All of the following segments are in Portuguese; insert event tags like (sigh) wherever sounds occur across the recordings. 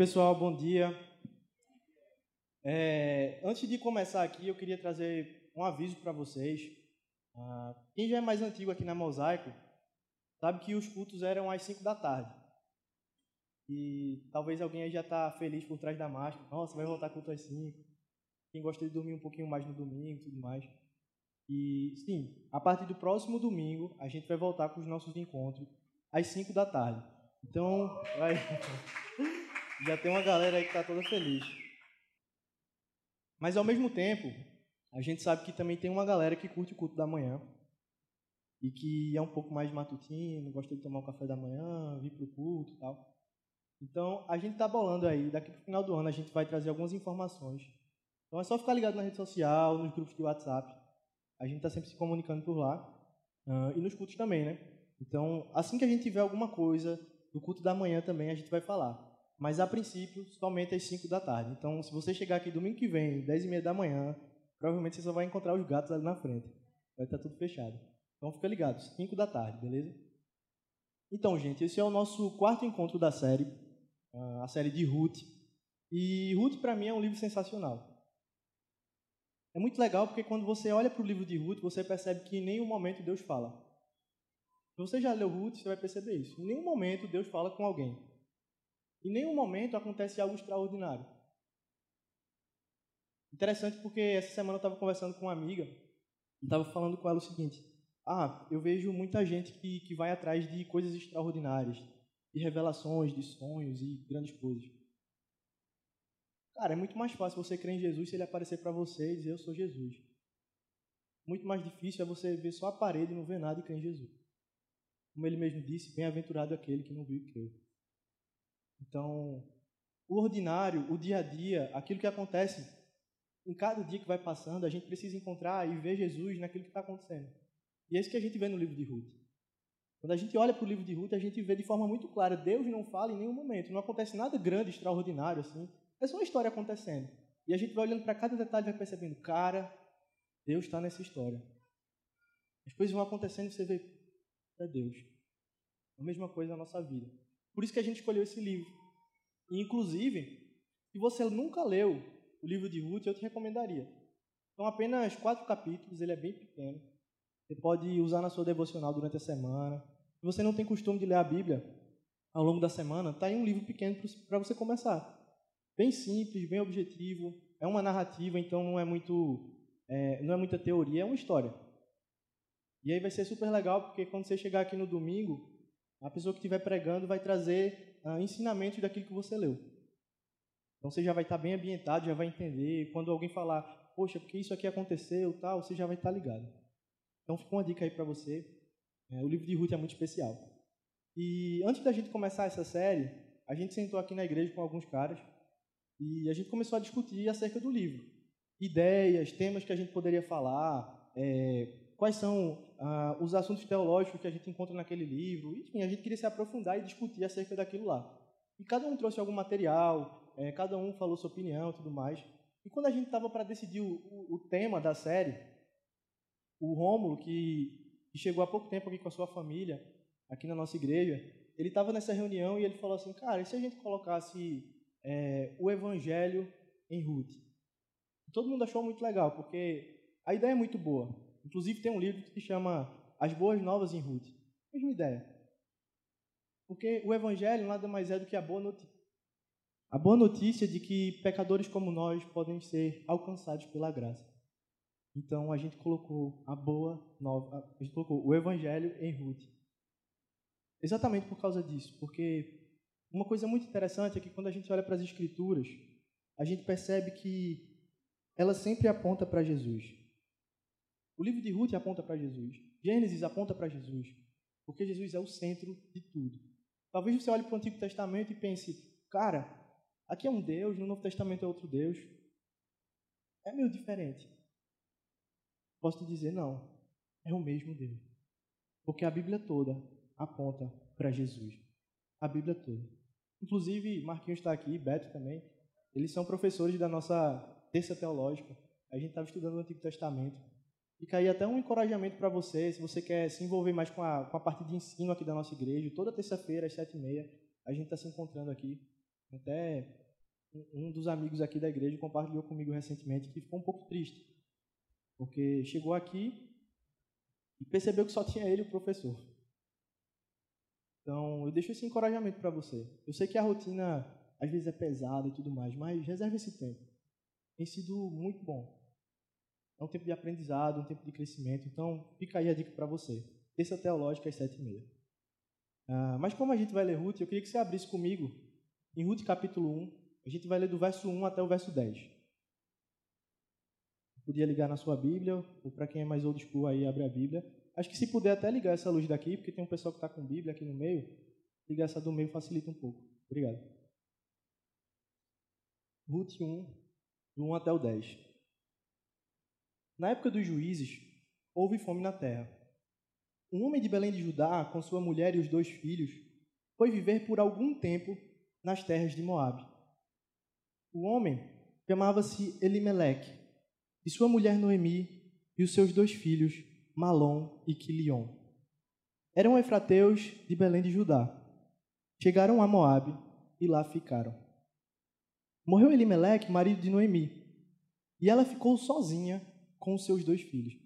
Pessoal, bom dia. É, antes de começar aqui, eu queria trazer um aviso para vocês. Ah, quem já é mais antigo aqui na Mosaico sabe que os cultos eram às 5 da tarde. E talvez alguém aí já está feliz por trás da máscara. Nossa, vai voltar culto às 5. Quem gosta de dormir um pouquinho mais no domingo e tudo mais. E sim, a partir do próximo domingo, a gente vai voltar com os nossos encontros às 5 da tarde. Então, vai. (laughs) já tem uma galera aí que está toda feliz. Mas ao mesmo tempo, a gente sabe que também tem uma galera que curte o culto da manhã e que é um pouco mais matutino, gosta de tomar um café da manhã, vir para o culto e tal. Então, a gente está bolando aí, daqui para o final do ano a gente vai trazer algumas informações. Então é só ficar ligado na rede social, nos grupos de WhatsApp. A gente está sempre se comunicando por lá. Uh, e nos cultos também, né? Então, assim que a gente tiver alguma coisa do culto da manhã também, a gente vai falar. Mas a princípio, somente às 5 da tarde. Então, se você chegar aqui domingo que vem, 10 e meia da manhã, provavelmente você só vai encontrar os gatos ali na frente. Vai estar tudo fechado. Então, fica ligado, 5 da tarde, beleza? Então, gente, esse é o nosso quarto encontro da série, a série de Ruth. E Ruth, para mim, é um livro sensacional. É muito legal porque quando você olha para o livro de Ruth, você percebe que em nenhum momento Deus fala. Se você já leu Ruth, você vai perceber isso. Em nenhum momento Deus fala com alguém. Em nenhum momento acontece algo extraordinário. Interessante porque essa semana eu estava conversando com uma amiga e estava falando com ela o seguinte: Ah, eu vejo muita gente que, que vai atrás de coisas extraordinárias, de revelações, de sonhos e grandes coisas. Cara, é muito mais fácil você crer em Jesus se ele aparecer para você e dizer eu sou Jesus. Muito mais difícil é você ver só a parede e não ver nada e crer em Jesus. Como ele mesmo disse, bem-aventurado aquele que não viu e creu. Então, o ordinário, o dia a dia, aquilo que acontece em cada dia que vai passando, a gente precisa encontrar e ver Jesus naquilo que está acontecendo. E é isso que a gente vê no livro de Ruth. Quando a gente olha para o livro de Ruth, a gente vê de forma muito clara: Deus não fala em nenhum momento, não acontece nada grande, extraordinário assim. É só uma história acontecendo. E a gente vai olhando para cada detalhe e vai percebendo: cara, Deus está nessa história. As coisas vão acontecendo e você vê: é Deus. A mesma coisa na nossa vida. Por isso que a gente escolheu esse livro. E, inclusive, se você nunca leu o livro de Ruth, eu te recomendaria. São apenas quatro capítulos, ele é bem pequeno. Você pode usar na sua devocional durante a semana. Se você não tem costume de ler a Bíblia ao longo da semana, está aí um livro pequeno para você começar. Bem simples, bem objetivo. É uma narrativa, então não é muito, é, não é muita teoria, é uma história. E aí vai ser super legal, porque quando você chegar aqui no domingo, a pessoa que estiver pregando vai trazer uh, ensinamentos daquilo que você leu. Então você já vai estar bem ambientado, já vai entender. Quando alguém falar, poxa, porque isso aqui aconteceu, tal, você já vai estar ligado. Então fica uma dica aí para você. É, o livro de Ruth é muito especial. E antes da gente começar essa série, a gente sentou aqui na igreja com alguns caras e a gente começou a discutir acerca do livro. Ideias, temas que a gente poderia falar, é, quais são ah, os assuntos teológicos que a gente encontra naquele livro. Enfim, a gente queria se aprofundar e discutir acerca daquilo lá. E cada um trouxe algum material, é, cada um falou sua opinião e tudo mais. E quando a gente estava para decidir o, o, o, tema da série, o Rômulo, que, que chegou há pouco tempo aqui com a sua família, aqui na nossa igreja, ele estava nessa reunião e ele falou assim, cara, e se a gente colocasse é, o Evangelho em Ruth? Todo mundo achou muito legal, porque a ideia é muito boa. Inclusive tem um livro que se chama As Boas Novas em Ruth. Mesma ideia. Porque o Evangelho nada mais é do que a boa notícia. A boa notícia de que pecadores como nós podem ser alcançados pela graça. Então a gente colocou a boa nova, a gente colocou o Evangelho em Ruth. Exatamente por causa disso, porque uma coisa muito interessante é que quando a gente olha para as Escrituras, a gente percebe que ela sempre aponta para Jesus. O livro de Ruth aponta para Jesus. Gênesis aponta para Jesus. Porque Jesus é o centro de tudo. Talvez você olhe para o Antigo Testamento e pense, cara, aqui é um Deus, no Novo Testamento é outro Deus. É meio diferente. Posso te dizer, não. É o mesmo Deus. Porque a Bíblia toda aponta para Jesus. A Bíblia toda. Inclusive, Marquinhos está aqui, Beto também. Eles são professores da nossa terça teológica. A gente estava estudando o Antigo Testamento. Fica aí até um encorajamento para você, se você quer se envolver mais com a, com a parte de ensino aqui da nossa igreja. Toda terça-feira, às sete e meia, a gente está se encontrando aqui. Até um dos amigos aqui da igreja compartilhou comigo recentemente que ficou um pouco triste, porque chegou aqui e percebeu que só tinha ele o professor. Então, eu deixo esse encorajamento para você. Eu sei que a rotina às vezes é pesada e tudo mais, mas reserve esse tempo. Tem sido muito bom. É um tempo de aprendizado, um tempo de crescimento. Então, fica aí a dica para você. Terça Teológica às sete e meia. Ah, mas como a gente vai ler Ruth, eu queria que você abrisse comigo em Ruth capítulo 1. A gente vai ler do verso 1 até o verso 10. Podia ligar na sua Bíblia, ou para quem é mais old school aí, abre a Bíblia. Acho que se puder até ligar essa luz daqui, porque tem um pessoal que está com Bíblia aqui no meio, ligar essa do meio facilita um pouco. Obrigado. Ruth 1, do 1 até o 10. Na época dos juízes, houve fome na terra. Um homem de Belém de Judá, com sua mulher e os dois filhos, foi viver por algum tempo nas terras de Moabe. O homem chamava-se Elimeleque, e sua mulher Noemi e os seus dois filhos, Malom e Quilion. Eram efrateus de Belém de Judá. Chegaram a Moabe e lá ficaram. Morreu Elimeleque, marido de Noemi, e ela ficou sozinha com seus dois filhos.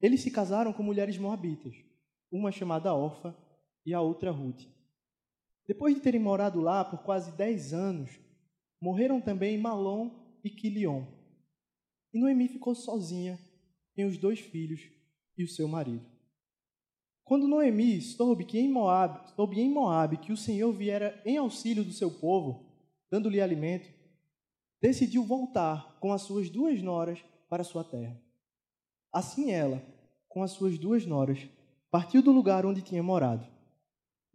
Eles se casaram com mulheres moabitas, uma chamada Orfa e a outra Ruth. Depois de terem morado lá por quase dez anos, morreram também Malom e Quilion. E Noemi ficou sozinha tem os dois filhos e o seu marido. Quando Noemi soube que em Moab, soube em Moab que o Senhor viera em auxílio do seu povo, dando-lhe alimento, decidiu voltar com as suas duas noras para sua terra. Assim ela, com as suas duas noras, partiu do lugar onde tinha morado.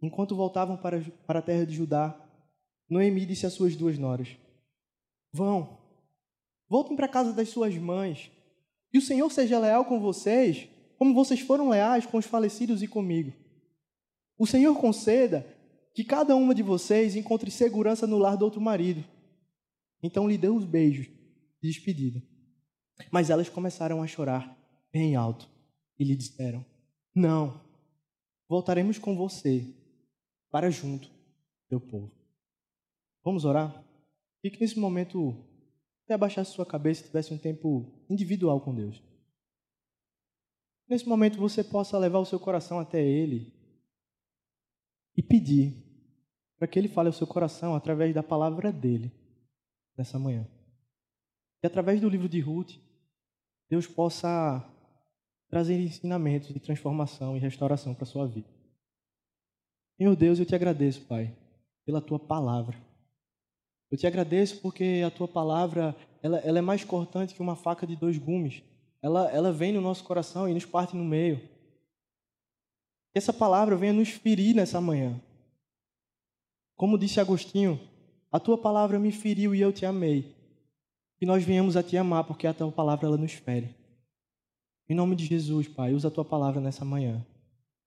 Enquanto voltavam para, para a terra de Judá, Noemi disse às suas duas noras: Vão, voltem para a casa das suas mães que o Senhor seja leal com vocês, como vocês foram leais com os falecidos e comigo. O Senhor conceda que cada uma de vocês encontre segurança no lar do outro marido. Então lhe deu os beijos de despedida. Mas elas começaram a chorar bem alto e lhe disseram: Não, voltaremos com você para junto teu povo. Vamos orar? Fique nesse momento até abaixasse sua cabeça e tivesse um tempo individual com Deus. Nesse momento você possa levar o seu coração até Ele e pedir para que Ele fale ao seu coração através da palavra dele nessa manhã. E através do livro de Ruth, Deus possa trazer ensinamentos de transformação e restauração para a sua vida. Meu Deus, eu te agradeço, Pai, pela tua palavra. Eu te agradeço porque a tua palavra ela, ela é mais cortante que uma faca de dois gumes. Ela, ela vem no nosso coração e nos parte no meio. Que essa palavra venha nos ferir nessa manhã. Como disse Agostinho, a tua palavra me feriu e eu te amei. Que nós venhamos a te amar porque a tua palavra ela nos fere. Em nome de Jesus, Pai, usa a tua palavra nessa manhã.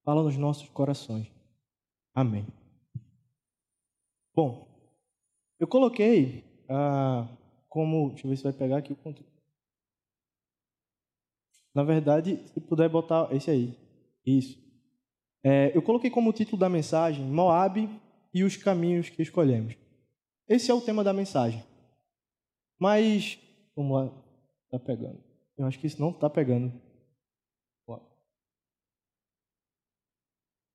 Fala nos nossos corações. Amém. Bom, eu coloquei ah, como. Deixa eu ver se vai pegar aqui o conteúdo. Na verdade, se puder botar esse aí. Isso. É, eu coloquei como título da mensagem Moab e os caminhos que escolhemos. Esse é o tema da mensagem. Mas. Vamos lá. Está pegando. Eu acho que isso não está pegando.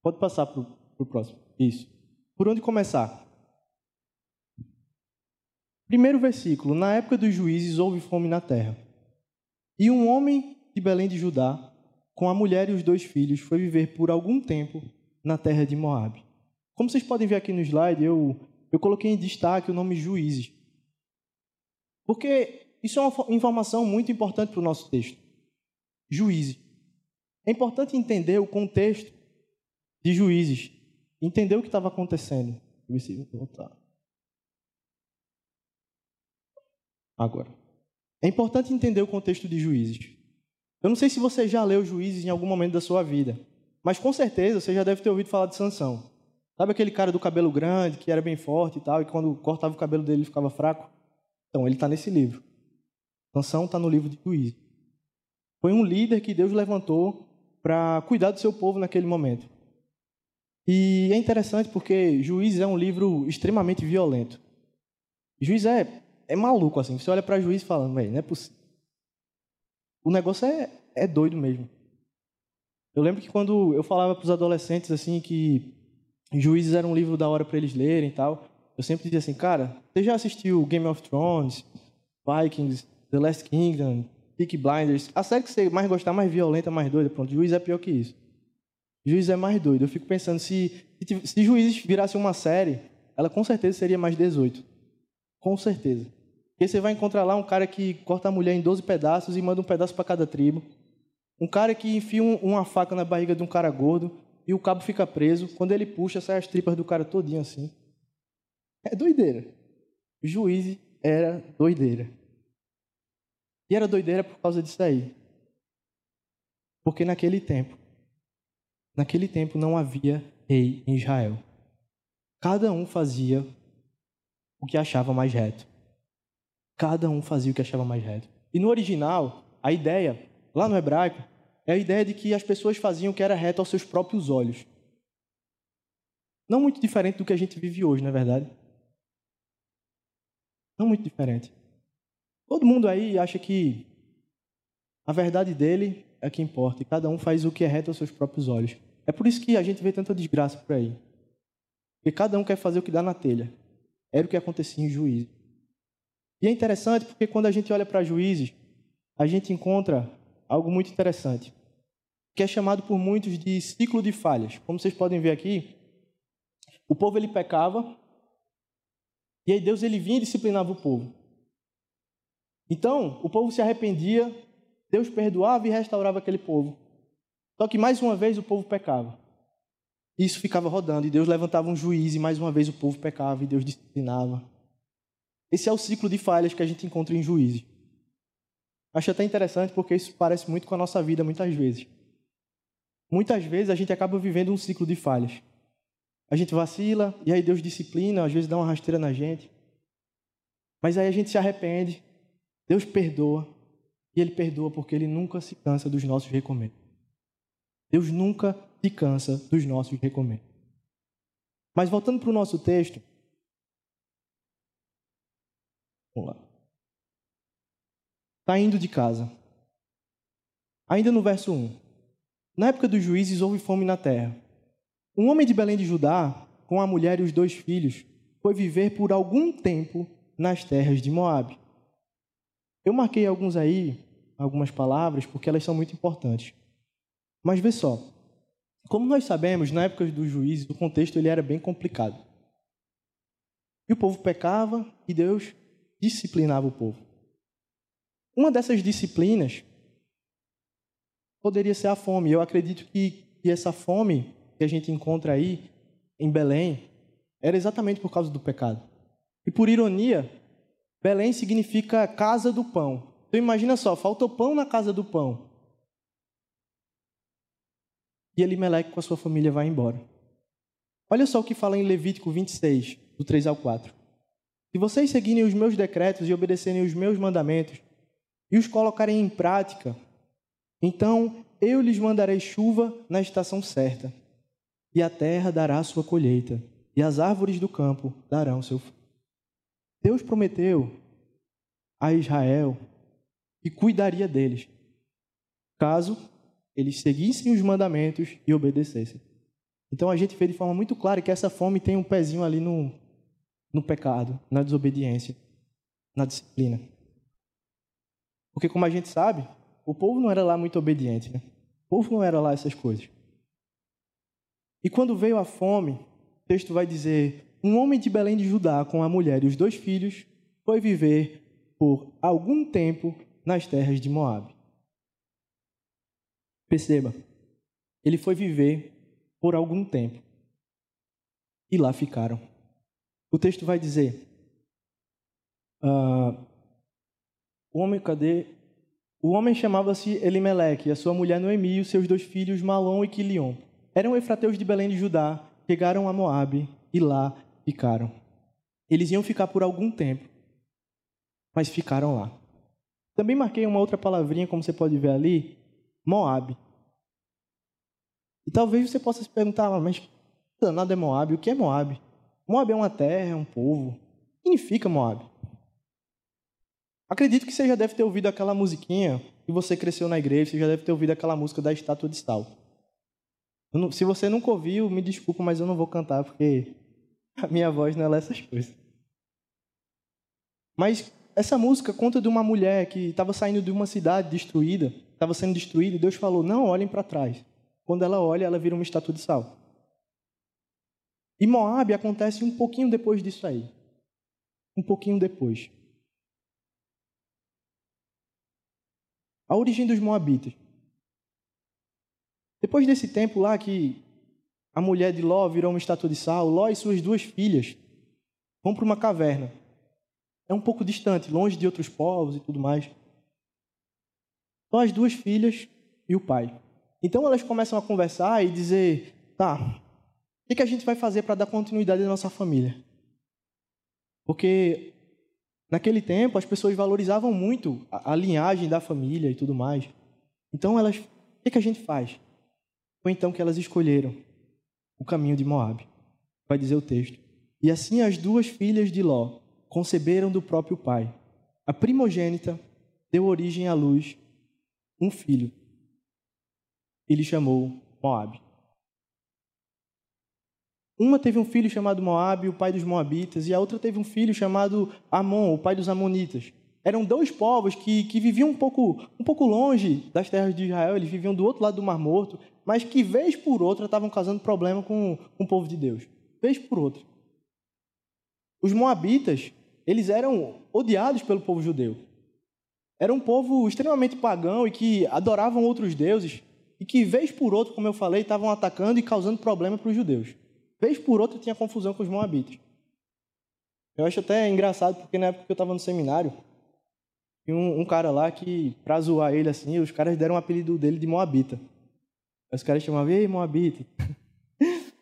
Pode passar para o próximo. Isso. Por onde começar? Primeiro versículo: Na época dos juízes houve fome na terra. E um homem de Belém de Judá, com a mulher e os dois filhos, foi viver por algum tempo na terra de Moabe. Como vocês podem ver aqui no slide, eu, eu coloquei em destaque o nome juízes. Porque isso é uma informação muito importante para o nosso texto. Juízes. É importante entender o contexto de juízes, entender o que estava acontecendo. Deixa voltar. agora. É importante entender o contexto de Juízes. Eu não sei se você já leu Juízes em algum momento da sua vida, mas com certeza você já deve ter ouvido falar de Sansão. Sabe aquele cara do cabelo grande, que era bem forte e tal, e quando cortava o cabelo dele ele ficava fraco? Então, ele está nesse livro. Sansão está no livro de Juízes. Foi um líder que Deus levantou para cuidar do seu povo naquele momento. E é interessante porque Juízes é um livro extremamente violento. Juiz é, é maluco, assim. Você olha para Juiz e fala, não é possível. O negócio é, é doido mesmo. Eu lembro que quando eu falava para os adolescentes assim que Juízes era um livro da hora para eles lerem e tal, eu sempre dizia assim, cara, você já assistiu Game of Thrones, Vikings, The Last Kingdom, Peaky Blinders? A série que você mais gostar, mais violenta, mais doida, pronto, Juiz é pior que isso. Juiz é mais doido. Eu fico pensando, se, se, se Juízes virasse uma série, ela com certeza seria mais 18. Com certeza. Porque você vai encontrar lá um cara que corta a mulher em 12 pedaços e manda um pedaço para cada tribo. Um cara que enfia uma faca na barriga de um cara gordo e o cabo fica preso. Quando ele puxa, sai as tripas do cara todinho assim. É doideira. Juiz era doideira. E era doideira por causa disso aí. Porque naquele tempo, naquele tempo não havia rei em Israel. Cada um fazia o que achava mais reto. Cada um fazia o que achava mais reto. E no original, a ideia, lá no hebraico, é a ideia de que as pessoas faziam o que era reto aos seus próprios olhos. Não muito diferente do que a gente vive hoje, não é verdade? Não muito diferente. Todo mundo aí acha que a verdade dele é que importa e cada um faz o que é reto aos seus próprios olhos. É por isso que a gente vê tanta desgraça por aí. Porque cada um quer fazer o que dá na telha. Era o que acontecia em juízes. E é interessante porque quando a gente olha para juízes, a gente encontra algo muito interessante, que é chamado por muitos de ciclo de falhas. Como vocês podem ver aqui, o povo ele pecava, e aí Deus ele vinha e disciplinava o povo. Então, o povo se arrependia, Deus perdoava e restaurava aquele povo. Só que mais uma vez o povo pecava. Isso ficava rodando e Deus levantava um juiz e mais uma vez o povo pecava e Deus disciplinava. Esse é o ciclo de falhas que a gente encontra em juízes. Acho até interessante porque isso parece muito com a nossa vida muitas vezes. Muitas vezes a gente acaba vivendo um ciclo de falhas. A gente vacila e aí Deus disciplina, às vezes dá uma rasteira na gente. Mas aí a gente se arrepende, Deus perdoa e Ele perdoa porque Ele nunca se cansa dos nossos recomendos. Deus nunca se cansa dos nossos recomendos. Mas voltando para o nosso texto, vamos lá. Saindo de casa. Ainda no verso 1. Na época dos juízes houve fome na terra. Um homem de Belém de Judá, com a mulher e os dois filhos, foi viver por algum tempo nas terras de Moabe. Eu marquei alguns aí, algumas palavras, porque elas são muito importantes. Mas vê só, como nós sabemos, na época dos juízes, o contexto ele era bem complicado. E o povo pecava e Deus disciplinava o povo. Uma dessas disciplinas poderia ser a fome. Eu acredito que, que essa fome que a gente encontra aí em Belém era exatamente por causa do pecado. E por ironia, Belém significa casa do pão. Então imagina só, faltou pão na casa do pão. E Elimeleque com a sua família vai embora. Olha só o que fala em Levítico 26, do 3 ao 4. Se vocês seguirem os meus decretos e obedecerem os meus mandamentos e os colocarem em prática, então eu lhes mandarei chuva na estação certa e a terra dará sua colheita, e as árvores do campo darão seu fruto. Deus prometeu a Israel que cuidaria deles, caso eles seguissem os mandamentos e obedecessem. Então a gente vê de forma muito clara que essa fome tem um pezinho ali no, no pecado, na desobediência, na disciplina. Porque, como a gente sabe, o povo não era lá muito obediente. Né? O povo não era lá essas coisas. E quando veio a fome, o texto vai dizer: um homem de Belém de Judá, com a mulher e os dois filhos, foi viver por algum tempo nas terras de Moabe. Perceba, ele foi viver por algum tempo. E lá ficaram. O texto vai dizer: uh, o homem, cadê? O homem chamava-se Elimeleque, a sua mulher Noemi e os seus dois filhos Malom e Quilion eram efrateus de Belém de Judá, chegaram a Moabe e lá ficaram. Eles iam ficar por algum tempo, mas ficaram lá. Também marquei uma outra palavrinha, como você pode ver ali, Moabe. E talvez você possa se perguntar, ah, mas danado é Moab? O que é Moab? Moab é uma terra, é um povo. O que significa Moab? Acredito que você já deve ter ouvido aquela musiquinha e você cresceu na igreja, você já deve ter ouvido aquela música da estátua de sal. Não, se você nunca ouviu, me desculpa, mas eu não vou cantar porque a minha voz não é essas coisas. Mas essa música conta de uma mulher que estava saindo de uma cidade destruída, estava sendo destruída, e Deus falou: Não olhem para trás. Quando ela olha, ela vira uma estátua de sal. E Moab acontece um pouquinho depois disso aí. Um pouquinho depois. A origem dos Moabitas. Depois desse tempo lá que a mulher de Ló virou uma estátua de sal, Ló e suas duas filhas vão para uma caverna. É um pouco distante, longe de outros povos e tudo mais. Só as duas filhas e o pai. Então elas começam a conversar e dizer: tá, o que a gente vai fazer para dar continuidade à nossa família? Porque naquele tempo as pessoas valorizavam muito a, linhagem da família e tudo mais. Então elas, o que a gente faz? Foi então que elas escolheram o caminho de Moab. Vai dizer o texto. E assim as duas filhas de Ló conceberam do próprio pai. A primogênita deu origem à luz um filho. Ele chamou Moab. Uma teve um filho chamado Moab, o pai dos Moabitas, e a outra teve um filho chamado Amon, o pai dos Amonitas. Eram dois povos que, que viviam um pouco, um pouco longe das terras de Israel, eles viviam do outro lado do Mar Morto, mas que, vez por outra, estavam causando problema com, com o povo de Deus. Vez por outra. Os Moabitas, eles eram odiados pelo povo judeu. Era um povo extremamente pagão e que adoravam outros deuses e que, vez por outra, como eu falei, estavam atacando e causando problema para os judeus. Vez por outra, tinha confusão com os Moabitas. Eu acho até engraçado, porque na época que eu estava no seminário, tinha um, um cara lá que, pra zoar ele assim, os caras deram o apelido dele de Moabita. Os caras chamavam, ei, Moabita. (laughs)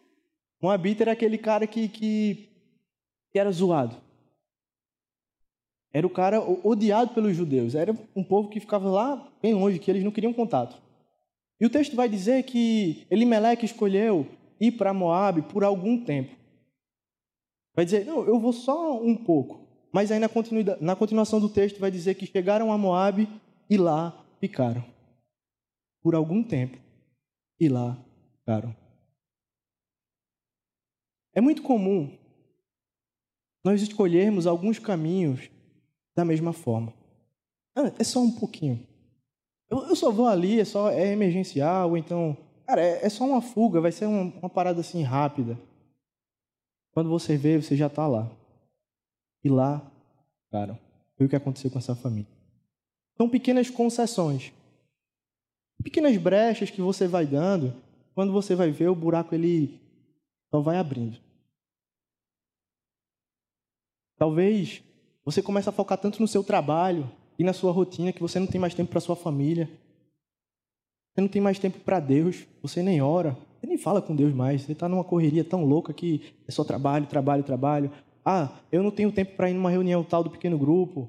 Moabita era aquele cara que, que, que era zoado. Era o cara odiado pelos judeus. Era um povo que ficava lá bem longe, que eles não queriam contato. E o texto vai dizer que Elimeleque escolheu ir para Moab por algum tempo. Vai dizer, não, eu vou só um pouco. Mas aí na, na continuação do texto vai dizer que chegaram a Moab e lá ficaram. Por algum tempo. E lá ficaram. É muito comum nós escolhermos alguns caminhos da mesma forma. Ah, é só um pouquinho. Eu, eu, só vou ali, é só é emergencial, ou então, cara, é, é só uma fuga, vai ser uma, uma parada assim rápida. Quando você vê, você já está lá. E lá, cara, foi o que aconteceu com essa família. São pequenas concessões. Pequenas brechas que você vai dando, quando você vai ver, o buraco ele só vai abrindo. Talvez você comece a focar tanto no seu trabalho e na sua rotina que você não tem mais tempo para sua família. Você não tem mais tempo para Deus, você nem ora, você nem fala com Deus mais. Você está numa correria tão louca que é só trabalho, trabalho, trabalho. Ah, eu não tenho tempo para ir numa reunião tal do pequeno grupo.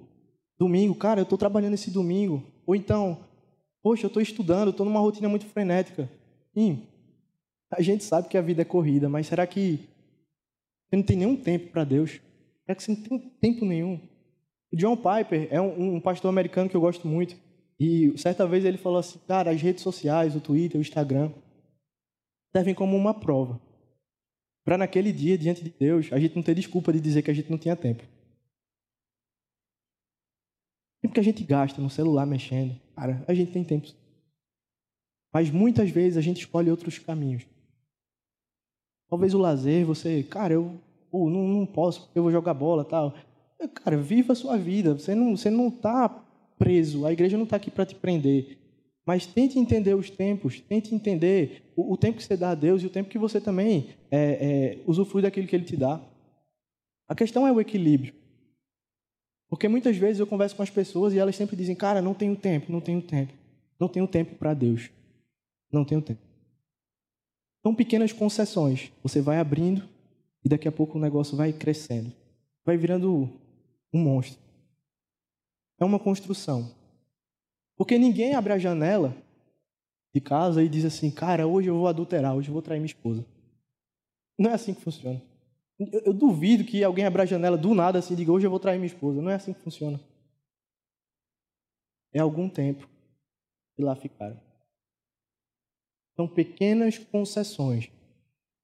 Domingo, cara, eu estou trabalhando esse domingo. Ou então, poxa, eu estou estudando, estou numa rotina muito frenética. Sim, a gente sabe que a vida é corrida, mas será que você não tem nenhum tempo para Deus? Será que você não tem tempo nenhum? O John Piper é um, um pastor americano que eu gosto muito. E certa vez ele falou assim, cara, as redes sociais, o Twitter, o Instagram, servem como uma prova. Para naquele dia, diante de Deus, a gente não ter desculpa de dizer que a gente não tinha tempo. Tempo que a gente gasta no celular mexendo, cara, a gente tem tempo. Mas muitas vezes a gente escolhe outros caminhos. Talvez o lazer, você, cara, eu oh, não, não posso porque eu vou jogar bola tal. Cara, viva a sua vida. Você não você não tá preso. A igreja não está aqui para te prender. Mas tente entender os tempos, tente entender o, o, tempo que você dá a Deus e o tempo que você também é, é, usufrui daquilo que Ele te dá. A questão é o equilíbrio. Porque muitas vezes eu converso com as pessoas e elas sempre dizem, cara, não tenho tempo, não tenho tempo. Não tenho tempo para Deus. Não tenho tempo. São pequenas concessões. Você vai abrindo e daqui a pouco o negócio vai crescendo. Vai virando um monstro. É uma construção. Porque ninguém abre a janela de casa e diz assim, cara, hoje eu vou adulterar, hoje eu vou trair minha esposa. Não é assim que funciona. Eu, eu duvido que alguém abra a janela do nada assim e diga, hoje eu vou trair minha esposa. Não é assim que funciona. É algum tempo que lá ficaram. São pequenas concessões.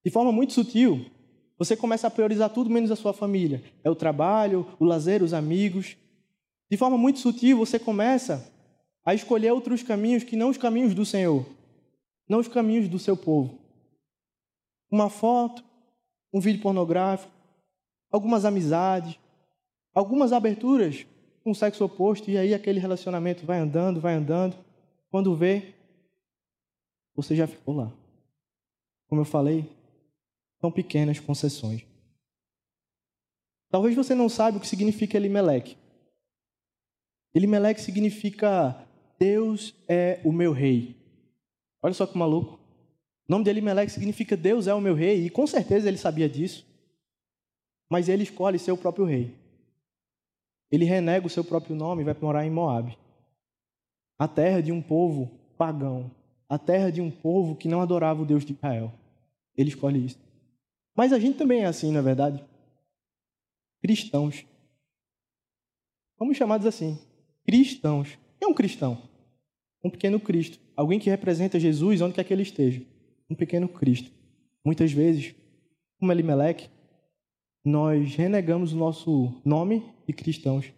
De forma muito sutil, você começa a priorizar tudo menos a sua família. É o trabalho, o lazer, os amigos. De forma muito sutil, você começa a escolher outros caminhos que não os caminhos do Senhor, não os caminhos do seu povo. Uma foto, um vídeo pornográfico, algumas amizades, algumas aberturas com o sexo oposto, e aí aquele relacionamento vai andando, vai andando. Quando vê, você já ficou lá. Como eu falei, são pequenas concessões. Talvez você não saiba o que significa Elimelec. Elimelec significa Deus é o meu rei. Olha só que maluco. O nome de Elimelec significa Deus é o meu rei, e com certeza ele sabia disso. Mas ele escolhe ser o próprio rei. Ele renega o seu próprio nome e vai morar em Moab. A terra de um povo pagão, a terra de um povo que não adorava o Deus de Israel. Ele escolhe isso. Mas a gente também é assim, não é verdade? Cristãos. Somos chamados assim. Cristãos. O que é um cristão? Um pequeno Cristo. Alguém que representa Jesus onde quer que ele esteja. Um pequeno Cristo. Muitas vezes, como Elimelec, nós renegamos o nosso nome de cristãos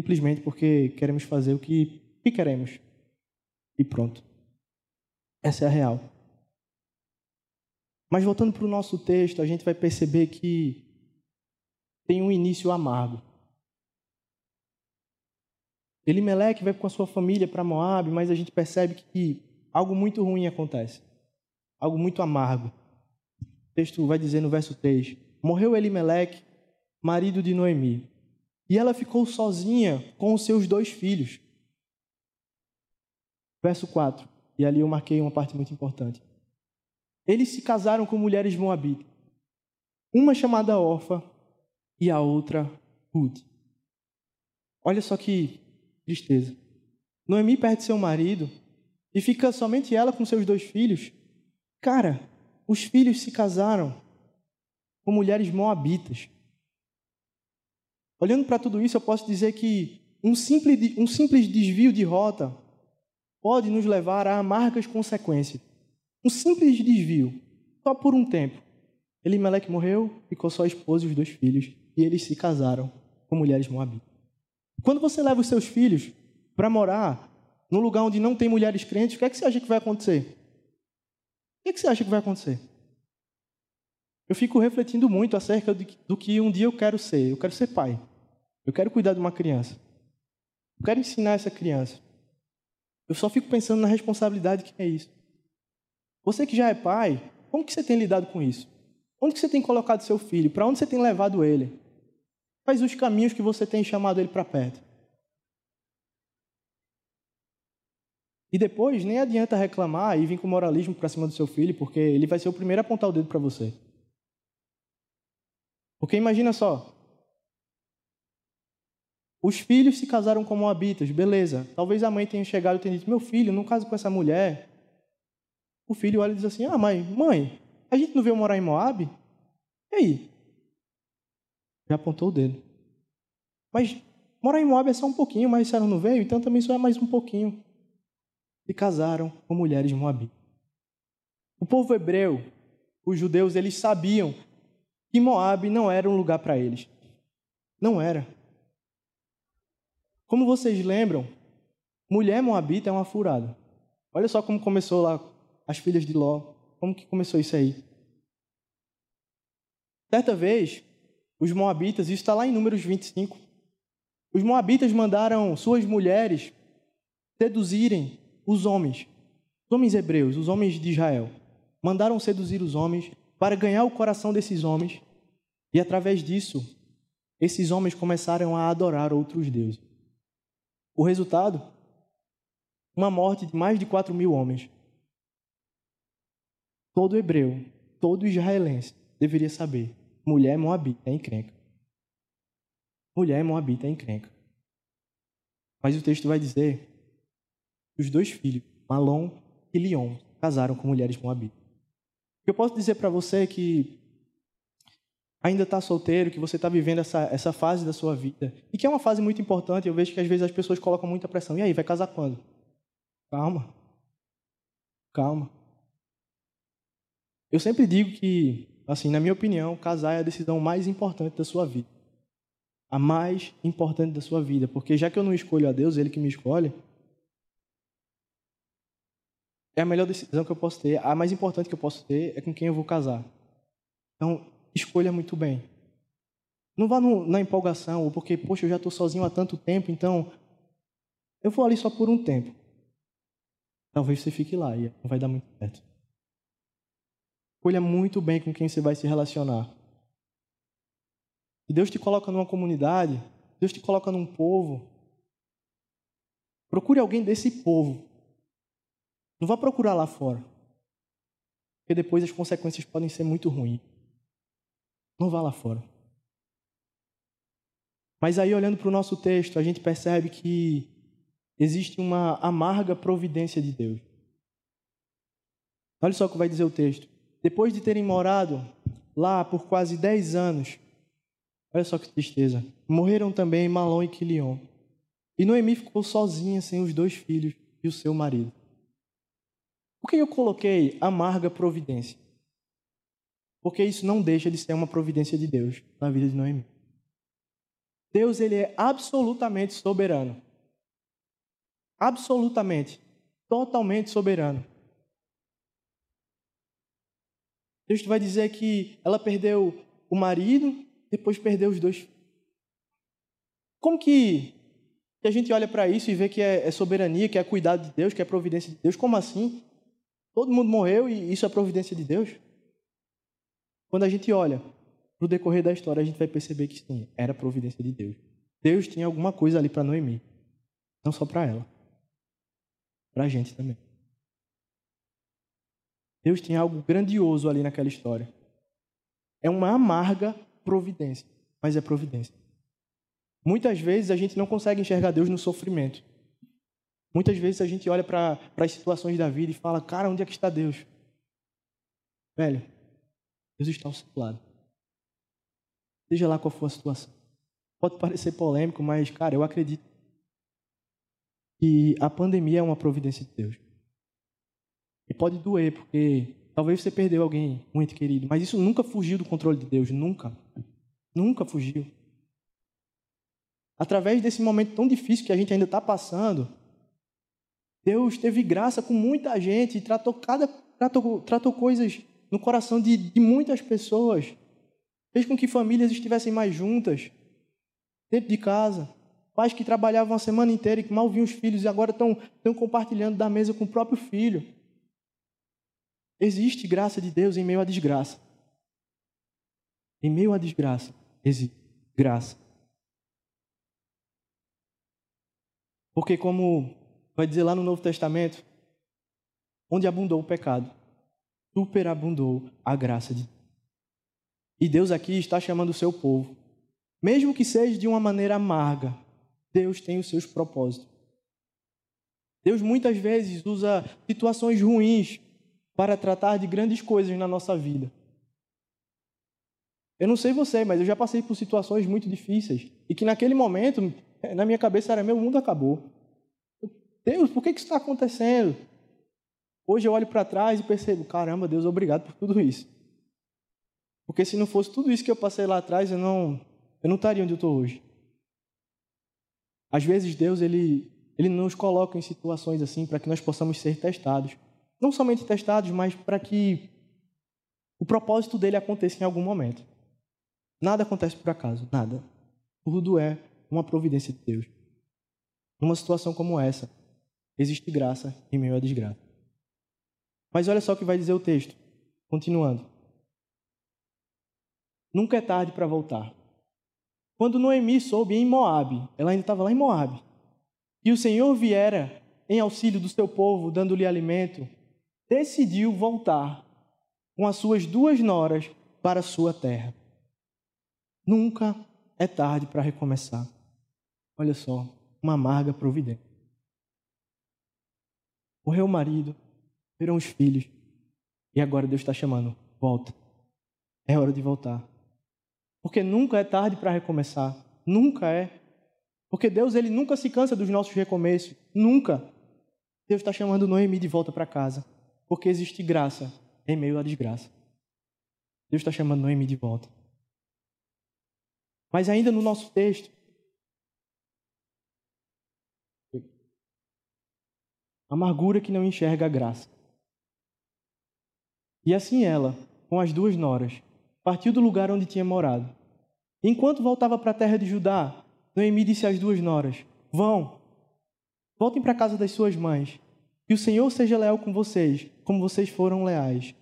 simplesmente porque queremos fazer o que, que queremos. E pronto. Essa é a real. Mas voltando para o nosso texto, a gente vai perceber que tem um início amargo. Elimelec vai com a sua família para Moab, mas a gente percebe que algo muito ruim acontece. Algo muito amargo. O texto vai dizer no verso 3: Morreu Elimelec, marido de Noemi, e ela ficou sozinha com os seus dois filhos. Verso 4, e ali eu marquei uma parte muito importante. Eles se casaram com mulheres moabitas, uma chamada Orfa e a outra Ruth. Olha só que tristeza. Noemi perde seu marido e fica somente ela com seus dois filhos. Cara, os filhos se casaram com mulheres moabitas. Olhando para tudo isso, eu posso dizer que um simples, um simples desvio de rota pode nos levar a amargas consequências. Um simples desvio, só por um tempo. Elimelec morreu, ficou só a esposa e os dois filhos, e eles se casaram com mulheres moabitas. Quando você leva os seus filhos para morar num lugar onde não tem mulheres crentes, o que é que você acha que vai acontecer? O que, é que você acha que vai acontecer? Eu fico refletindo muito acerca do que um dia eu quero ser. Eu quero ser pai. Eu quero cuidar de uma criança. Eu quero ensinar essa criança. Eu só fico pensando na responsabilidade que é isso. Você que já é pai, como que você tem lidado com isso? Onde que você tem colocado seu filho? Para onde você tem levado ele? Quais os caminhos que você tem chamado ele para perto? E depois, nem adianta reclamar e vir com moralismo para cima do seu filho, porque ele vai ser o primeiro a apontar o dedo para você. Porque imagina só. Os filhos se casaram com moabitas, beleza. Talvez a mãe tenha chegado e tenha dito: Meu filho, não caso com essa mulher. O filho olha e diz assim: Ah, mãe, mãe, a gente não veio morar em Moab? E aí? Já apontou o dedo. Mas morar em Moab é só um pouquinho, mas a senhora não veio, então também só é mais um pouquinho. Se casaram com mulheres Moab. O povo hebreu, os judeus, eles sabiam que Moab não era um lugar para eles. Não era. Como vocês lembram, mulher moabita é uma furada. Olha só como começou lá as filhas de Ló. Como que começou isso aí? Certa vez, os moabitas, isso está lá em Números 25, os moabitas mandaram suas mulheres seduzirem os homens, os homens hebreus, os homens de Israel. Mandaram seduzir os homens para ganhar o coração desses homens e, através disso, esses homens começaram a adorar outros deuses. O resultado? Uma morte de mais de 4 mil homens. Todo hebreu, todo israelense deveria saber: mulher moabita é encrenca. Mulher moabita é encrenca. Mas o texto vai dizer que os dois filhos, Malom e Lion, casaram com mulheres moabitas. eu posso dizer para você que ainda está solteiro, que você está vivendo essa, essa fase da sua vida, e que é uma fase muito importante, eu vejo que às vezes as pessoas colocam muita pressão. E aí, vai casar quando? Calma. Calma. Eu sempre digo que, assim, na minha opinião, casar é a decisão mais importante da sua vida. A mais importante da sua vida, porque já que eu não escolho a Deus, ele que me escolhe, é a melhor decisão que eu posso ter, a mais importante que eu posso ter é com quem eu vou casar. Então, escolha muito bem. Não vá no, na empolgação, ou porque, poxa, eu já estou sozinho há tanto tempo, então eu vou ali só por um tempo. Talvez você fique lá e não vai dar muito certo. Escolha muito bem com quem você vai se relacionar. E Deus te coloca numa comunidade, Deus te coloca num povo. Procure alguém desse povo. Não vá procurar lá fora. Porque depois as consequências podem ser muito ruins. Não vá lá fora. Mas aí, olhando para o nosso texto, a gente percebe que existe uma amarga providência de Deus. Olha só o que vai dizer o texto. Depois de terem morado lá por quase dez anos, olha só que tristeza, morreram também Malom e Quilion. E Noemi ficou sozinha sem os dois filhos e o seu marido. Por que eu coloquei amarga providência? Porque isso não deixa de ser uma providência de Deus na vida de Noemi. Deus ele é absolutamente soberano. Absolutamente, totalmente soberano. Deus vai dizer que ela perdeu o marido, depois perdeu os dois. Como que, a gente olha para isso e vê que é, é soberania, que é cuidado de Deus, que é providência de Deus? Como assim? Todo mundo morreu e isso é providência de Deus? Quando a gente olha para o decorrer da história, a gente vai perceber que sim, era providência de Deus. Deus tinha alguma coisa ali para Noemi. Não só para ela. Para a gente também. Deus tinha algo grandioso ali naquela história. É uma amarga providência, mas é providência. Muitas vezes a gente não consegue enxergar Deus no sofrimento. Muitas vezes a gente olha para as situações da vida e fala: Cara, onde é que está Deus? Velho, Deus está ao seu lado. Seja lá qual for a situação. Pode parecer polêmico, mas, cara, eu acredito que a pandemia é uma providência de Deus. E pode doer, porque talvez você perdeu alguém muito querido, mas isso nunca fugiu do controle de Deus, nunca. Nunca fugiu. Através desse momento tão difícil que a gente ainda está passando, Deus teve graça com muita gente e tratou, cada, tratou, tratou coisas no coração de, de muitas pessoas. Fez com que famílias estivessem mais juntas, dentro de casa. Pais que trabalhavam a semana inteira e que mal viam os filhos e agora estão, estão compartilhando da mesa com o próprio filho. Existe graça de Deus em meio à desgraça. Em meio à desgraça, existe graça. Porque, como vai dizer lá no Novo Testamento, onde abundou o pecado, superabundou a graça de Deus. E Deus aqui está chamando o seu povo. Mesmo que seja de uma maneira amarga, Deus tem os seus propósitos. Deus muitas vezes usa situações ruins para tratar de grandes coisas na nossa vida. Eu não sei você, mas eu já passei por situações muito difíceis e que naquele momento, na minha cabeça era: meu mundo acabou. Deus, por que isso está acontecendo? Hoje eu olho para trás e percebo, caramba, Deus, obrigado por tudo isso. Porque se não fosse tudo isso que eu passei lá atrás, eu não, eu não estaria onde eu estou hoje. Às vezes Deus ele, ele nos coloca em situações assim para que nós possamos ser testados. Não somente testados, mas para que o propósito dele aconteça em algum momento. Nada acontece por acaso, nada. Tudo é uma providência de Deus. Numa situação como essa, existe graça em meio à desgraça. Mas olha só o que vai dizer o texto, continuando. Nunca é tarde para voltar. Quando Noemi soube em Moabe, ela ainda estava lá em Moabe, e o Senhor viera em auxílio do seu povo, dando-lhe alimento, decidiu voltar com as suas duas noras para a sua terra. Nunca é tarde para recomeçar. Olha só, uma amarga providência. Morreu o marido, viram os filhos. E agora Deus está chamando: volta. É hora de voltar. Porque nunca é tarde para recomeçar. Nunca é. Porque Deus ele nunca se cansa dos nossos recomeços. Nunca. Deus está chamando Noemi de volta para casa. Porque existe graça em meio à desgraça. Deus está chamando Noemi de volta. Mas ainda no nosso texto, amargura que não enxerga a graça. E assim ela, com as duas noras, partiu do lugar onde tinha morado. Enquanto voltava para a terra de Judá, Noemi disse às duas noras: Vão, voltem para a casa das suas mães, e o Senhor seja leal com vocês, como vocês foram leais.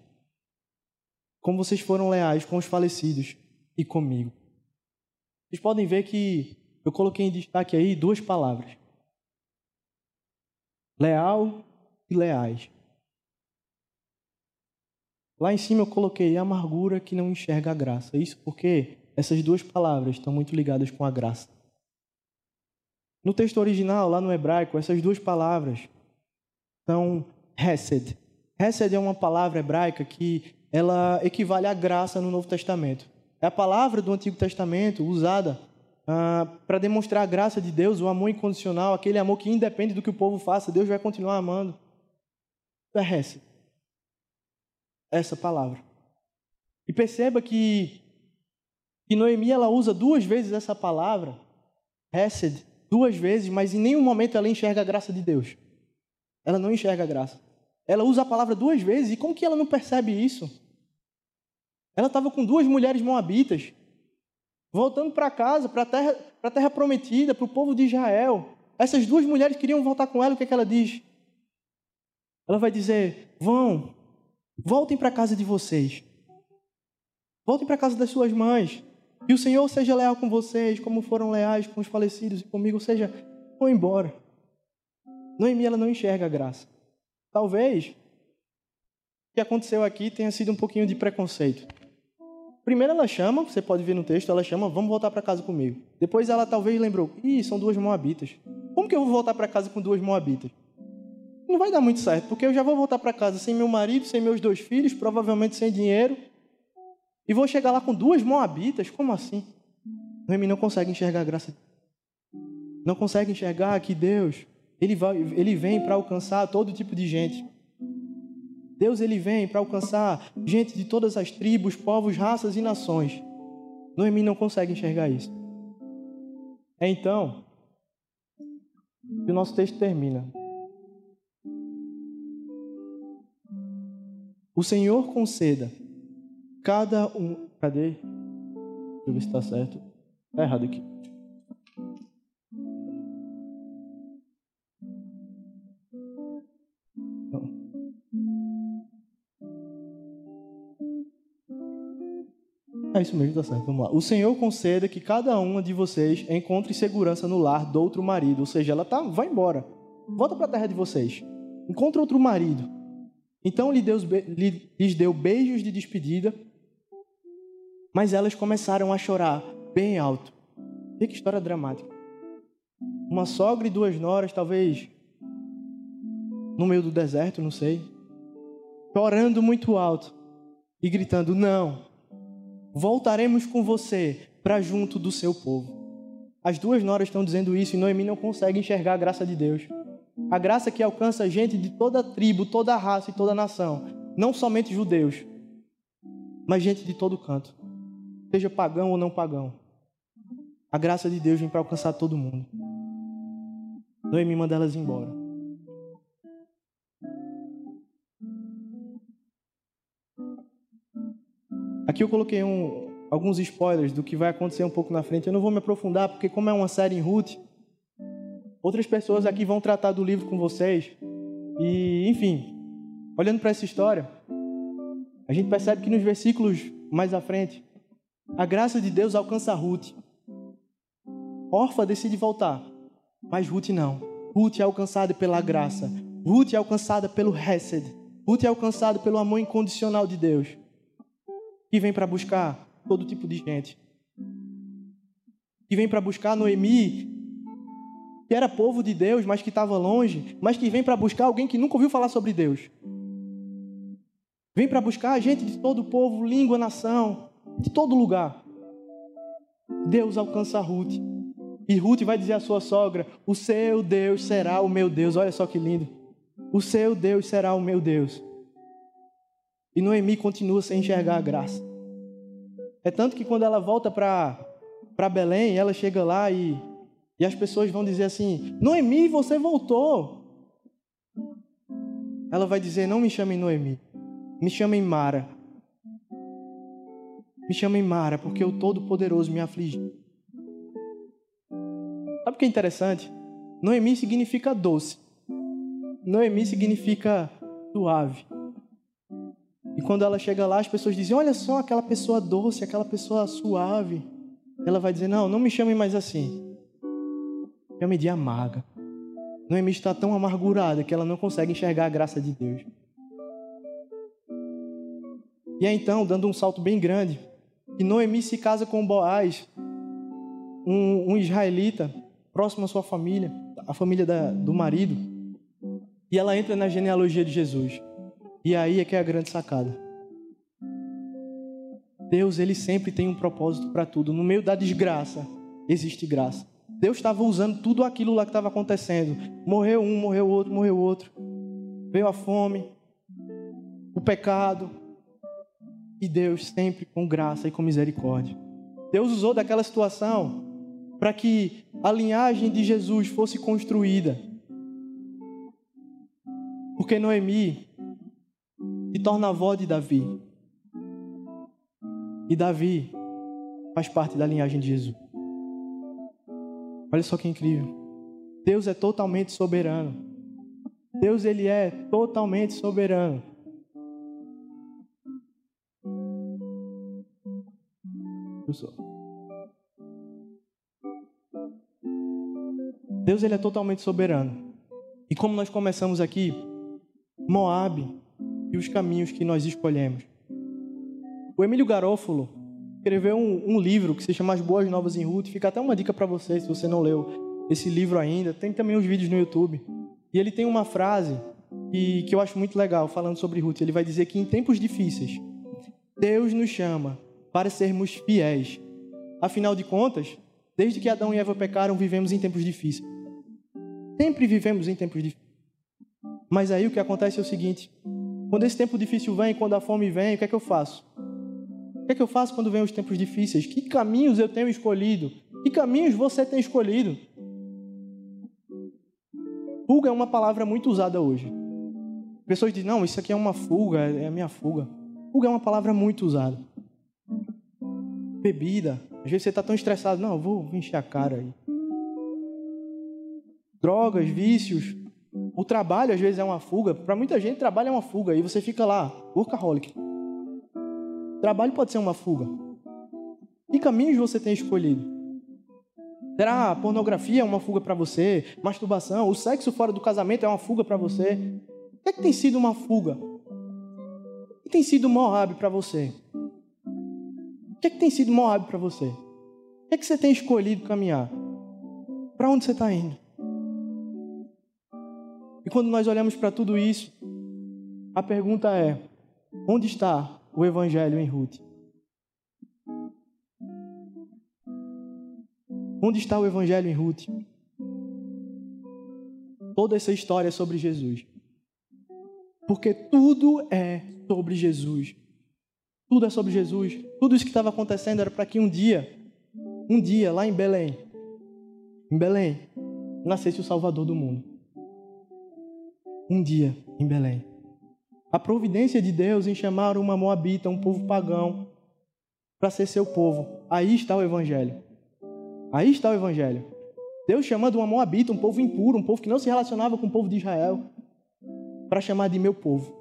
Como vocês foram leais com os falecidos e comigo. Vocês podem ver que eu coloquei em destaque aí duas palavras: leal e leais. Lá em cima eu coloquei amargura que não enxerga a graça. Isso porque essas duas palavras estão muito ligadas com a graça. No texto original, lá no hebraico, essas duas palavras são hesed. Hesed é uma palavra hebraica que ela equivale à graça no Novo Testamento. É a palavra do Antigo Testamento usada ah, para demonstrar a graça de Deus, o amor incondicional, aquele amor que independe do que o povo faça, Deus vai continuar amando. É hesed essa palavra. E perceba que, que Noemi ela usa duas vezes essa palavra, Hesed, duas vezes, mas em nenhum momento ela enxerga a graça de Deus. Ela não enxerga a graça. Ela usa a palavra duas vezes, e como que ela não percebe isso? Ela estava com duas mulheres moabitas, voltando para casa, para a terra, terra prometida, para o povo de Israel. Essas duas mulheres queriam voltar com ela, o que, é que ela diz? Ela vai dizer: Vão, Voltem para a casa de vocês. Voltem para a casa das suas mães. E o Senhor seja leal com vocês, como foram leais com os falecidos e comigo. Ou seja, vão embora. Noemi, ela não enxerga a graça. Talvez o que aconteceu aqui tenha sido um pouquinho de preconceito. Primeiro ela chama, você pode ver no texto, ela chama, vamos voltar para casa comigo. Depois ela talvez lembrou, ih, são duas moabitas. Como que eu vou voltar para casa com duas moabitas? não vai dar muito certo, porque eu já vou voltar para casa sem meu marido, sem meus dois filhos, provavelmente sem dinheiro, e vou chegar lá com duas moabitas. Como assim? Noemi não consegue enxergar a graça. Não consegue enxergar que Deus, ele, vai, ele vem para alcançar todo tipo de gente. Deus ele vem para alcançar gente de todas as tribos, povos, raças e nações. Noemi não consegue enxergar isso. É então que o nosso texto termina. O Senhor conceda cada um. Cadê? Deixa eu ver se está certo. Está errado aqui. É isso mesmo, tá certo. Vamos lá. O Senhor conceda que cada uma de vocês encontre segurança no lar do outro marido. Ou seja, ela tá, vai embora. Volta para a terra de vocês. Encontra outro marido. Então lhes deu beijos de despedida, mas elas começaram a chorar bem alto. Que história dramática. Uma sogra e duas noras, talvez no meio do deserto, não sei, chorando muito alto e gritando: Não, voltaremos com você para junto do seu povo. As duas noras estão dizendo isso e Noemi não consegue enxergar a graça de Deus. A graça que alcança gente de toda tribo, toda raça e toda nação. Não somente judeus, mas gente de todo canto. Seja pagão ou não pagão. A graça de Deus vem para alcançar todo mundo. Noemi manda elas embora. Aqui eu coloquei um, alguns spoilers do que vai acontecer um pouco na frente. Eu não vou me aprofundar, porque como é uma série em Ruth, Outras pessoas aqui vão tratar do livro com vocês. E, enfim, olhando para essa história, a gente percebe que nos versículos mais à frente, a graça de Deus alcança Ruth. Orfa decide voltar, mas Ruth não. Ruth é alcançada pela graça. Ruth é alcançada pelo Hesed. Ruth é alcançada pelo amor incondicional de Deus, que vem para buscar todo tipo de gente. Que vem para buscar Noemi que era povo de Deus, mas que estava longe, mas que vem para buscar alguém que nunca ouviu falar sobre Deus. Vem para buscar gente de todo povo, língua, nação, de todo lugar. Deus alcança Ruth. E Ruth vai dizer à sua sogra: O seu Deus será o meu Deus. Olha só que lindo. O seu Deus será o meu Deus. E Noemi continua sem enxergar a graça. É tanto que quando ela volta para Belém, ela chega lá e, e as pessoas vão dizer assim: Noemi, você voltou. Ela vai dizer: Não me chamem Noemi. Me chamem Mara. Me chamem Mara, porque o Todo-Poderoso me afligiu. Sabe o que é interessante? Noemi significa doce. Noemi significa suave. E quando ela chega lá, as pessoas dizem: Olha só aquela pessoa doce, aquela pessoa suave. Ela vai dizer: Não, não me chamem mais assim. Chame de amarga. Noemi está tão amargurada que ela não consegue enxergar a graça de Deus. E é então, dando um salto bem grande, que Noemi se casa com Boaz, um, um israelita, próximo à sua família, a família da, do marido, e ela entra na genealogia de Jesus. E aí é que é a grande sacada. Deus, ele sempre tem um propósito para tudo. No meio da desgraça, existe graça. Deus estava usando tudo aquilo lá que estava acontecendo. Morreu um, morreu outro, morreu outro. Veio a fome, o pecado, e Deus sempre com graça e com misericórdia. Deus usou daquela situação para que a linhagem de Jesus fosse construída. Porque Noemi se torna avó de Davi. E Davi faz parte da linhagem de Jesus. Olha só que incrível. Deus é totalmente soberano. Deus ele é totalmente soberano. Deus ele é totalmente soberano. E como nós começamos aqui, Moab e os caminhos que nós escolhemos. O Emílio Garófalo escreveu um, um, livro que se chama As Boas Novas em Ruth. Fica até uma dica para você, se você não leu esse livro ainda. Tem também os vídeos no YouTube. E ele tem uma frase que, que eu acho muito legal, falando sobre Ruth. Ele vai dizer que em tempos difíceis, Deus nos chama para sermos fiéis. Afinal de contas, desde que Adão e Eva pecaram, vivemos em tempos difíceis. Sempre vivemos em tempos difíceis. Mas aí o que acontece é o seguinte: quando esse tempo difícil vem, quando a fome vem, o que é que eu faço? O que é que eu faço quando vem os tempos difíceis? Que caminhos eu tenho escolhido? Que caminhos você tem escolhido? Fuga é uma palavra muito usada hoje. Pessoas dizem, não, isso aqui é uma fuga, é a minha fuga. Fuga é uma palavra muito usada bebida. Às vezes você está tão estressado, não, vou encher a cara aí. Drogas, vícios. O trabalho às vezes é uma fuga. Para muita gente, trabalho é uma fuga. E você fica lá, workaholic. Trabalho pode ser uma fuga. Que caminhos você tem escolhido? Será a pornografia é uma fuga para você? Masturbação? O sexo fora do casamento é uma fuga para você? O que, é que tem sido uma fuga? O que tem sido Moab para você? O que, é que tem sido Moab para você? O que, é que você tem escolhido caminhar? Para onde você está indo? E quando nós olhamos para tudo isso, a pergunta é: onde está o Evangelho em Ruth? Onde está o Evangelho em Ruth? Toda essa história é sobre Jesus. Porque tudo é sobre Jesus. Tudo é sobre Jesus. Tudo isso que estava acontecendo era para que um dia, um dia, lá em Belém, em Belém, nascesse o Salvador do mundo. Um dia, em Belém. A providência de Deus em chamar uma Moabita, um povo pagão, para ser seu povo. Aí está o Evangelho. Aí está o Evangelho. Deus chamando uma Moabita, um povo impuro, um povo que não se relacionava com o povo de Israel, para chamar de meu povo.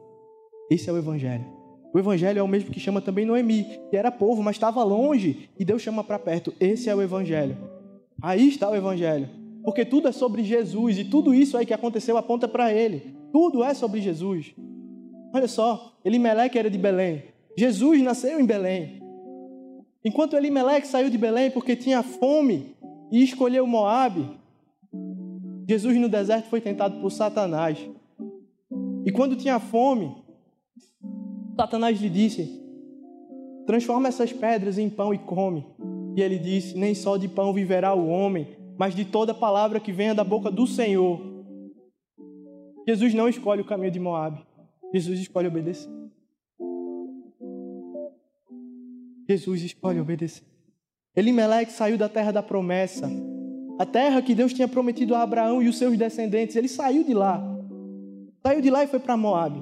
Esse é o Evangelho. O evangelho é o mesmo que chama também Noemi, que era povo, mas estava longe, e Deus chama para perto. Esse é o evangelho. Aí está o evangelho. Porque tudo é sobre Jesus e tudo isso aí que aconteceu aponta para ele. Tudo é sobre Jesus. Olha só, Elimeleque era de Belém. Jesus nasceu em Belém. Enquanto Elimeleque saiu de Belém porque tinha fome e escolheu Moabe, Jesus no deserto foi tentado por Satanás. E quando tinha fome, Satanás lhe disse: Transforma essas pedras em pão e come. E ele disse: Nem só de pão viverá o homem, mas de toda palavra que venha da boca do Senhor. Jesus não escolhe o caminho de Moab. Jesus escolhe obedecer. Jesus escolhe obedecer. Elimeleque saiu da terra da promessa, a terra que Deus tinha prometido a Abraão e os seus descendentes. Ele saiu de lá. Saiu de lá e foi para Moab.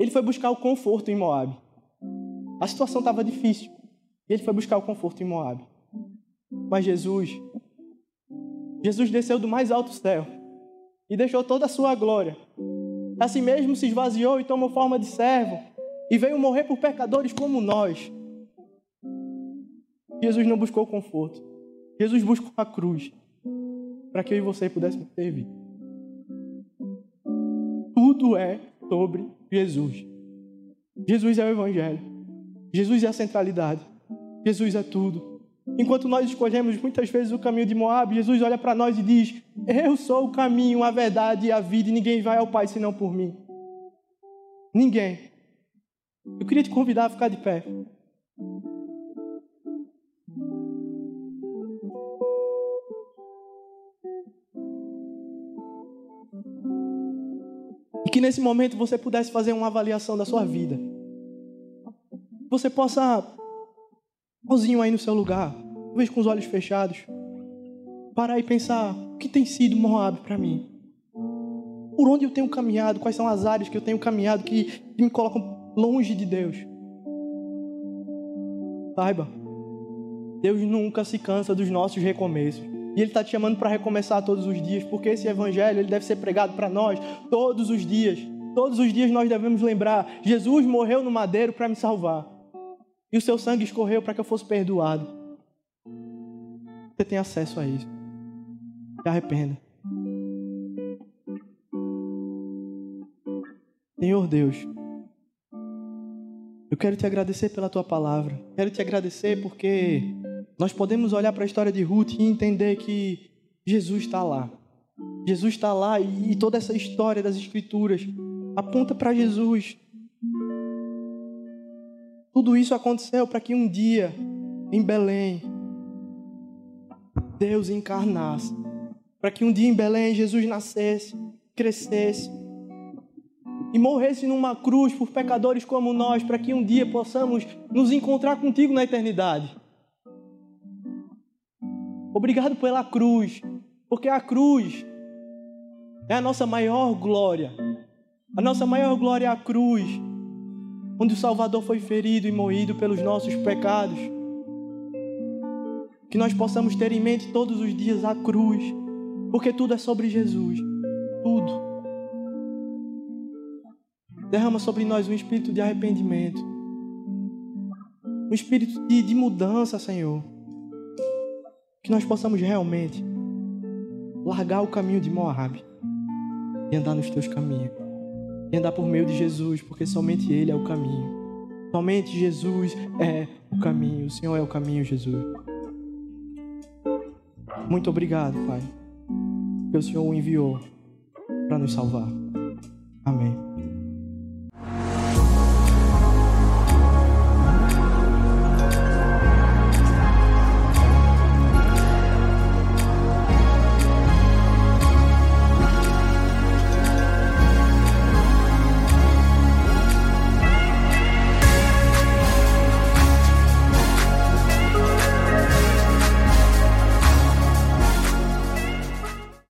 Ele foi buscar o conforto em Moab. A situação estava difícil. E ele foi buscar o conforto em Moab. Mas Jesus, Jesus desceu do mais alto céu e deixou toda a sua glória. Assim mesmo se esvaziou e tomou forma de servo e veio morrer por pecadores como nós. Jesus não buscou conforto. Jesus buscou a cruz para que eu e você pudéssemos servir. Tudo é sobre Jesus. Jesus é o Evangelho. Jesus é a centralidade. Jesus é tudo. Enquanto nós escolhemos muitas vezes o caminho de Moab, Jesus olha para nós e diz: Eu sou o caminho, a verdade e a vida, e ninguém vai ao Pai senão por mim. Ninguém. Eu queria te convidar a ficar de pé. E que nesse momento você pudesse fazer uma avaliação da sua vida. Você possa, sozinho aí no seu lugar, talvez com os olhos fechados, parar e pensar: o que tem sido Moab para mim? Por onde eu tenho caminhado? Quais são as áreas que eu tenho caminhado que, me colocam longe de Deus? Saiba, Deus nunca se cansa dos nossos recomeços. E Ele está te chamando para recomeçar todos os dias, porque esse Evangelho ele deve ser pregado para nós todos os dias. Todos os dias nós devemos lembrar: Jesus morreu no madeiro para me salvar, e o seu sangue escorreu para que eu fosse perdoado. Você tem acesso a isso. Se arrependa. Senhor Deus, eu quero te agradecer pela tua palavra. Quero te agradecer porque nós podemos olhar para a história de Ruth e entender que Jesus está lá. Jesus está lá e toda essa história das Escrituras aponta para Jesus. Tudo isso aconteceu para que um dia, em Belém, Deus encarnasse. Para que um dia em Belém Jesus nascesse, crescesse e morresse numa cruz por pecadores como nós, para que um dia possamos nos encontrar contigo na eternidade. Obrigado pela cruz, porque a cruz é a nossa maior glória. A nossa maior glória é a cruz, onde o Salvador foi ferido e moído pelos nossos pecados. Que nós possamos ter em mente todos os dias a cruz, porque tudo é sobre Jesus. Tudo. Derrama sobre nós um espírito de arrependimento, um espírito de, de mudança, Senhor que nós possamos realmente largar o caminho de Moab e andar nos teus caminhos. E andar por meio de Jesus, porque somente Ele é o caminho. Somente Jesus é o caminho. O Senhor é o caminho, Jesus. Muito obrigado, Pai, que o Senhor o enviou para nos salvar. Amém.